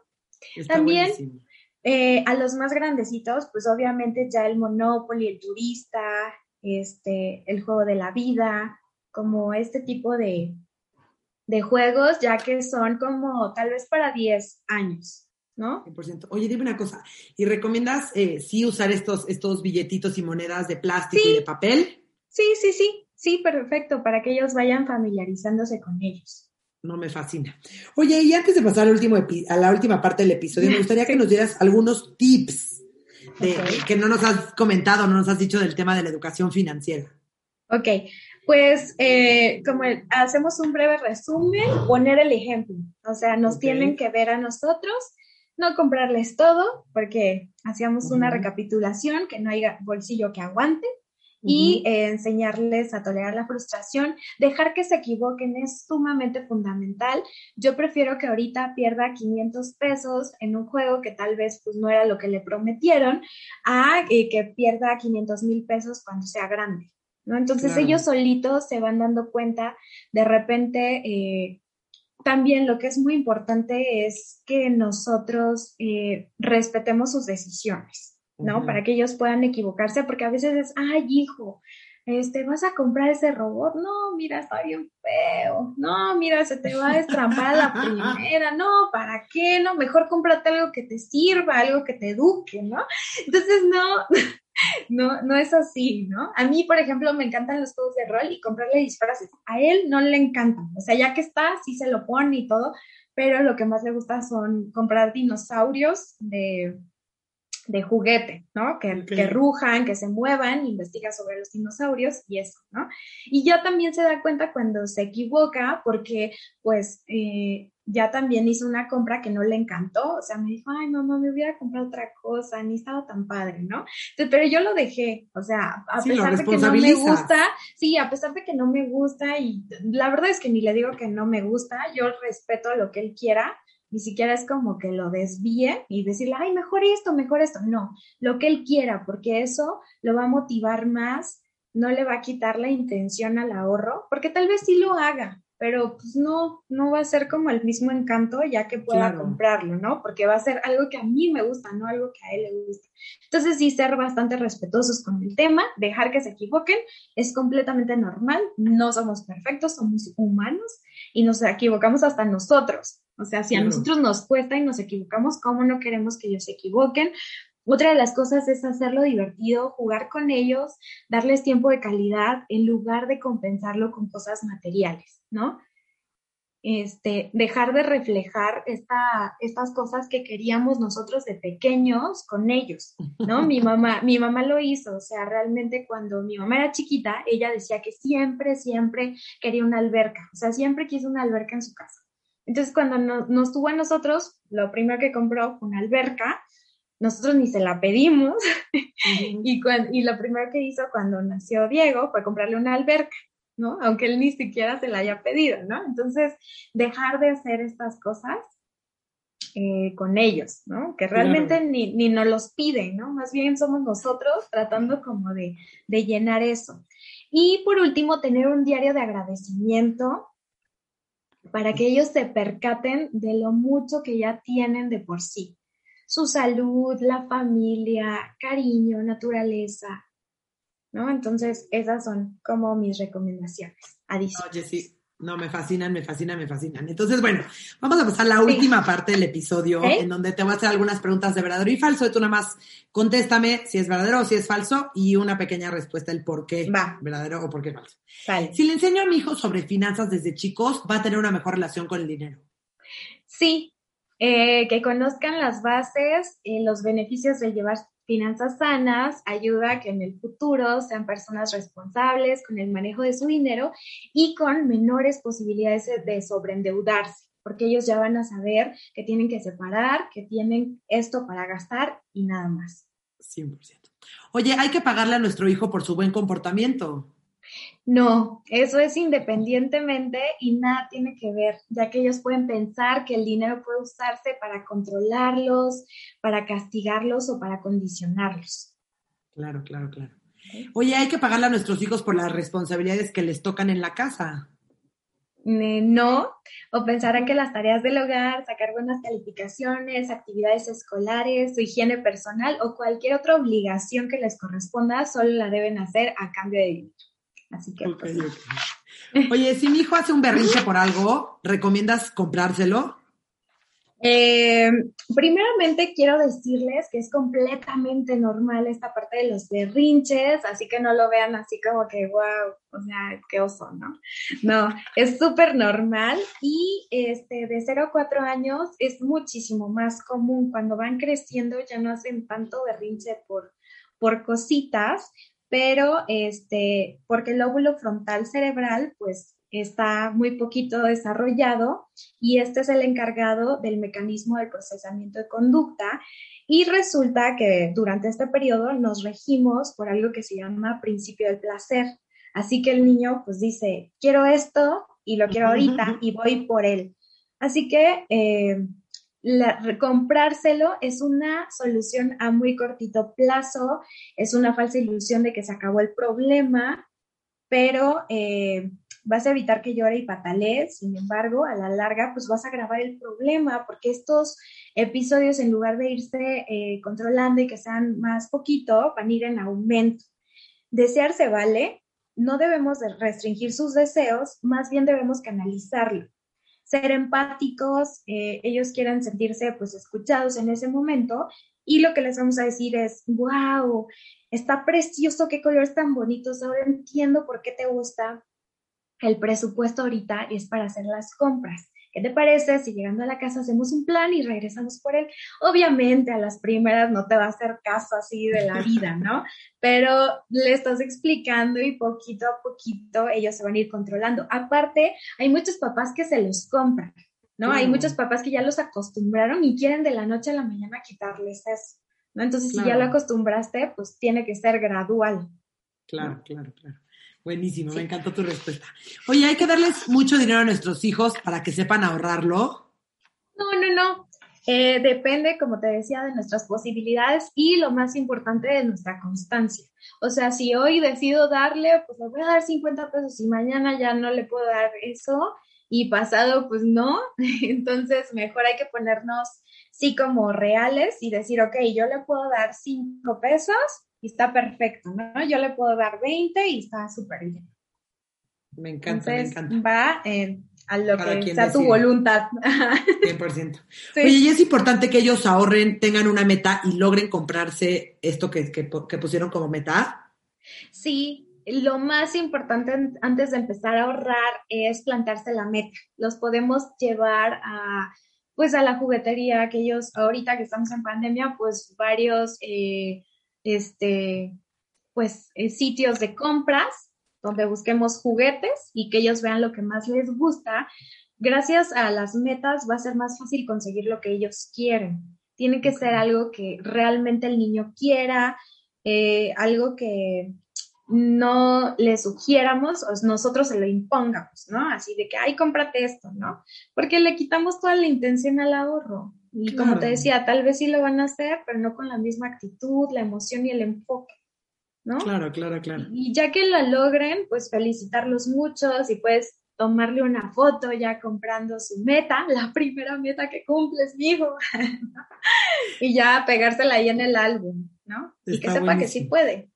Está También- buenísimo. Eh, a los más grandecitos, pues obviamente ya el Monopoly, el turista, este, el juego de la vida, como este tipo de, de juegos, ya que son como tal vez para 10 años, ¿no? 100%. Oye, dime una cosa, ¿y recomiendas eh, sí usar estos, estos billetitos y monedas de plástico y de papel? Sí, sí, sí, sí, perfecto, para que ellos vayan familiarizándose con ellos. No me fascina. Oye, y antes de pasar al último a la última parte del episodio, me gustaría que nos dieras algunos tips de, que no nos has comentado, no nos has dicho del tema de la educación financiera. Ok, pues eh, como el- hacemos un breve resumen, poner el ejemplo. O sea, nos tienen que ver a nosotros, no comprarles todo, porque hacíamos una recapitulación, que no haya bolsillo que aguante, y eh, enseñarles a tolerar la frustración, dejar que se equivoquen es sumamente fundamental. Yo prefiero que ahorita pierda 500 pesos en un juego que tal vez pues no era lo que le prometieron, a eh, que pierda 500 mil pesos cuando sea grande. ¿no? Entonces Claro. ellos solitos se van dando cuenta, de repente, eh, también lo que es muy importante es que nosotros respetemos sus decisiones, ¿no? Para que ellos puedan equivocarse, porque a veces es, ay, hijo, este, vas a comprar ese robot, no, mira, está bien feo, no, mira, se te va a destrampar la *laughs* primera, no, ¿para qué? No, mejor cómprate algo que te sirva, algo que te eduque, ¿no? Entonces, no, *laughs* no, no es así, ¿no? A mí, por ejemplo, me encantan los juegos de rol y comprarle disfraces. A él no le encantan, o sea, ya que está, sí se lo pone y todo, pero lo que más le gusta son comprar dinosaurios de de juguete, ¿no? Que, que, rujan, que se muevan, investiga sobre los dinosaurios y eso, ¿no? Y ya también se da cuenta cuando se equivoca porque, pues, eh, ya también hizo una compra que no le encantó, o sea, me dijo, ay, mamá, me hubiera comprado otra cosa, ni estaba tan padre, ¿no? pero yo lo dejé, o sea, a pesar de que no me gusta, sí, a pesar de que no me gusta y la verdad es que ni le digo que no me gusta, yo respeto lo que él quiera, ni siquiera es como que lo desvíe y decirle, ay, mejor esto, mejor esto. No, lo que él quiera, porque eso lo va a motivar más, no le va a quitar la intención al ahorro, porque tal vez sí lo haga, pero pues no, no va a ser como el mismo encanto ya que pueda comprarlo, ¿no? Porque va a ser algo que a mí me gusta, no algo que a él le gusta. Entonces sí, ser bastante respetuosos con el tema, dejar que se equivoquen, es completamente normal, no somos perfectos, somos humanos y nos equivocamos hasta nosotros. O sea, si a nosotros nos cuesta y nos equivocamos, ¿cómo no queremos que ellos se equivoquen? Otra de las cosas es hacerlo divertido, jugar con ellos, darles tiempo de calidad en lugar de compensarlo con cosas materiales, ¿no? Este, dejar de reflejar esta, estas cosas que queríamos nosotros de pequeños con ellos, ¿no? mi *laughs* mamá, mi mamá lo hizo, o sea, realmente cuando mi mamá era chiquita, ella decía que siempre, siempre quería una alberca, o sea, siempre quiso una alberca en su casa. Entonces, cuando nos tuvo a nosotros, lo primero que compró fue una alberca. Nosotros ni se la pedimos. *laughs* y, y lo primero que hizo cuando nació Diego fue comprarle una alberca, ¿no? Aunque él ni siquiera se la haya pedido, ¿no? Entonces, dejar de hacer estas cosas eh, con ellos, ¿no? Que realmente ni, ni nos los piden, ¿no? Más bien somos nosotros tratando como de, de llenar eso. Y por último, tener un diario de agradecimiento para que ellos se percaten de lo mucho que ya tienen de por sí. Su salud, la familia, cariño, naturaleza, ¿no? Entonces, esas son como mis recomendaciones adicionales. No, me fascinan, me fascinan, me fascinan. Entonces, bueno, vamos a pasar a la última parte del episodio, en donde te voy a hacer algunas preguntas de verdadero y falso. Y tú nada más contéstame si es verdadero o si es falso y una pequeña respuesta el por qué va. verdadero o por qué falso. Si le enseño a mi hijo sobre finanzas desde chicos, va a tener una mejor relación con el dinero. Sí, eh, que conozcan las bases, y los beneficios de llevar Finanzas sanas ayuda a que en el futuro sean personas responsables con el manejo de su dinero y con menores posibilidades de sobreendeudarse, porque ellos ya van a saber que tienen que separar, que tienen esto para gastar y nada más. 100%. Oye, hay que pagarle a nuestro hijo por su buen comportamiento. No, eso es independientemente y nada tiene que ver, ya que ellos pueden pensar que el dinero puede usarse para controlarlos, para castigarlos o para condicionarlos. Claro, claro, claro. Oye, hay que pagarle a nuestros hijos por las responsabilidades que les tocan en la casa. No, o pensarán que las tareas del hogar, sacar buenas calificaciones, actividades escolares, su higiene personal o cualquier otra obligación que les corresponda, solo la deben hacer a cambio de dinero. Así que. Pues, Oye, si mi hijo hace un berrinche por algo, ¿recomiendas comprárselo? Eh, primeramente quiero decirles que es completamente normal esta parte de los berrinches, así que no lo vean así como que, wow, o sea, qué oso, ¿no? No, es súper normal y este, de 0 a 4 años es muchísimo más común. Cuando van creciendo ya no hacen tanto berrinche por, por cositas, pero este, porque el lóbulo frontal cerebral, pues está muy poquito desarrollado y este es el encargado del mecanismo del procesamiento de conducta y resulta que durante este periodo nos regimos por algo que se llama principio del placer. Así que el niño pues dice, quiero esto y lo quiero ahorita y voy por él. Así que eh, comprárselo es una solución a muy cortito plazo, es una falsa ilusión de que se acabó el problema, pero eh, vas a evitar que llore y patalee, sin embargo, a la larga, pues vas a agravar el problema, porque estos episodios, en lugar de irse eh, controlando y que sean más poquito, van a ir en aumento. Desear se vale, no debemos de restringir sus deseos, más bien debemos canalizarlo. Ser empáticos, eh, ellos quieren sentirse pues escuchados en ese momento y lo que les vamos a decir es, wow, está precioso, qué colores tan bonitos, ahora entiendo por qué te gusta. El presupuesto ahorita es para hacer las compras. ¿Qué te parece si llegando a la casa hacemos un plan y regresamos por él? Obviamente a las primeras no te va a hacer caso así de la *laughs* vida, ¿no? Pero le estás explicando y poquito a poquito ellos se van a ir controlando. Aparte, hay muchos papás que se los compran, ¿no? Hay muchos papás que ya los acostumbraron y quieren de la noche a la mañana quitarles eso, ¿no? Entonces, si ya lo acostumbraste, pues tiene que ser gradual. Claro, claro, claro. Buenísimo, me encantó tu respuesta. Oye, ¿hay que darles mucho dinero a nuestros hijos para que sepan ahorrarlo? No, no, no. Eh, depende, como te decía, de nuestras posibilidades y lo más importante de nuestra constancia. O sea, si hoy decido darle, pues le voy a dar 50 pesos y mañana ya no le puedo dar eso y pasado, pues no. *laughs* Entonces, mejor hay que ponernos, sí, como reales y decir, ok, yo le puedo dar 5 pesos y está perfecto, ¿no? Yo le puedo dar 20 y está súper bien. Me encanta, me encanta. Va eh, a lo que sea tu voluntad. 100%. *laughs* Oye, y es importante que ellos ahorren, tengan una meta y logren comprarse esto que, que, que pusieron como meta. Sí, lo más importante antes de empezar a ahorrar es plantarse la meta. Los podemos llevar a pues a la juguetería, aquellos ahorita que estamos en pandemia, pues varios eh, este, pues, eh, sitios de compras donde busquemos juguetes y que ellos vean lo que más les gusta. Gracias a las metas va a ser más fácil conseguir lo que ellos quieren. Tiene que ser algo que realmente el niño quiera, eh, algo que no le sugiéramos o nosotros se lo impongamos, ¿no? Así de que, ay, cómprate esto, ¿no? Porque le quitamos toda la intención al ahorro. Y como te decía, tal vez sí lo van a hacer, pero no con la misma actitud, la emoción y el enfoque, ¿no? Claro, claro, claro. Y ya que la logren, pues felicitarlos muchos y puedes tomarle una foto ya comprando su meta, *laughs* la primera meta que cumples, hijo. *laughs* y ya pegársela ahí en el álbum, ¿no? y que sepa que sí puede.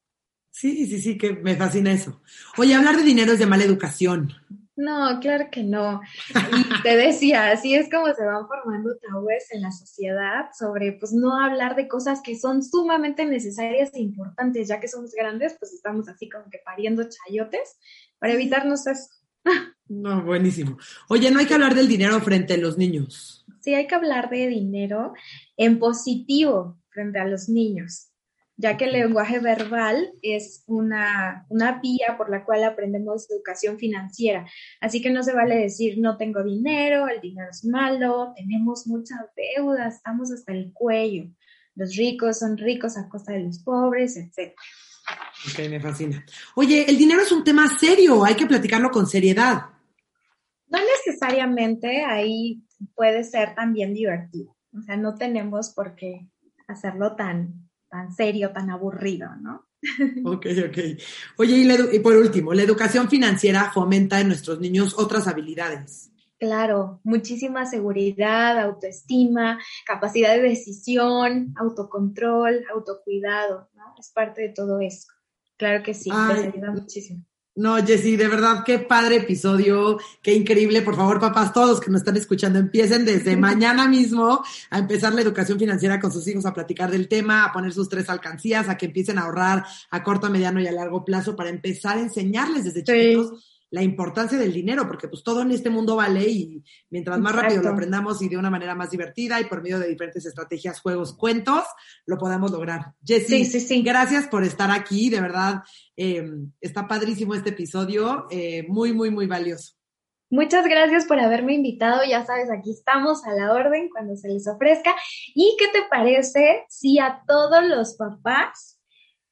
Sí, sí, sí, que me fascina eso. Oye, hablar de dinero es de mala educación. No, claro que no. Y te decía, así es como se van formando tabúes en la sociedad sobre, pues, no hablar de cosas que son sumamente necesarias e importantes, ya que somos grandes, pues estamos así como que pariendo chayotes para evitarnos eso. No, buenísimo. Oye, no hay que hablar del dinero frente a los niños. Sí, hay que hablar de dinero en positivo frente a los niños ya que el lenguaje verbal es una, vía por la cual aprendemos educación financiera. Así que no se vale decir no tengo dinero, el dinero es malo, tenemos muchas deudas, estamos hasta el cuello. Los ricos son ricos a costa de los pobres, etc. Ok, me fascina. Oye, el dinero es un tema serio, hay que platicarlo con seriedad. No necesariamente, ahí puede ser también divertido. O sea, no tenemos por qué hacerlo tan, tan serio, tan aburrido, ¿no? Ok, ok. Oye, y, por último, la educación financiera fomenta en nuestros niños otras habilidades. Claro, muchísima seguridad, autoestima, capacidad de decisión, autocontrol, autocuidado, ¿no? Es parte de todo eso. Claro que sí, les ayuda muchísimo. No, Jessy, de verdad, qué padre episodio, qué increíble. Por favor, papás, todos que nos están escuchando, empiecen desde *laughs* mañana mismo a empezar la educación financiera con sus hijos, a platicar del tema, a poner sus tres alcancías, a que empiecen a ahorrar a corto, a mediano y a largo plazo para empezar a enseñarles desde chiquitos la importancia del dinero, porque pues todo en este mundo vale y mientras más rápido lo aprendamos y de una manera más divertida y por medio de diferentes estrategias, juegos, cuentos, lo podamos lograr. Jessie, sí, sí, gracias por estar aquí, de verdad, eh, está padrísimo este episodio, eh, muy, muy, muy valioso. Muchas gracias por haberme invitado. Ya sabes, aquí estamos a la orden cuando se les ofrezca. ¿Y qué te parece si a todos los papás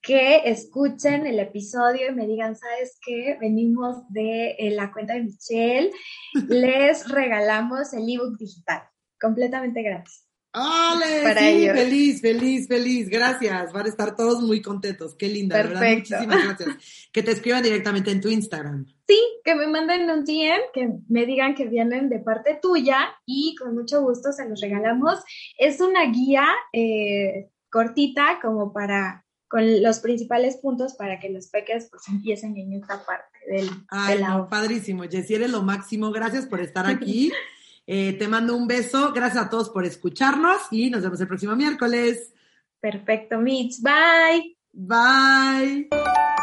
que escuchen el episodio y me digan, ¿sabes qué? Venimos de eh, la cuenta de Michelle, *laughs* les regalamos el ebook digital, completamente gratis. ¡Ale! Para sí, ellos. feliz, feliz, feliz. Gracias. Van a estar todos muy contentos. Qué linda, de verdad. Perfecto. Muchísimas gracias. Que te escriban directamente en tu Instagram. Sí, que me manden un DM, que me digan que vienen de parte tuya y con mucho gusto se los regalamos. Es una guía eh, cortita como para, con los principales puntos para que los peques pues empiecen en esta parte del, Ay, de la no, hoja. padrísimo. Jessy, eres lo máximo. Gracias por estar aquí. *laughs* Eh, te mando un beso. Gracias a todos por escucharnos y nos vemos el próximo miércoles. Perfecto, Mitch. Bye. Bye.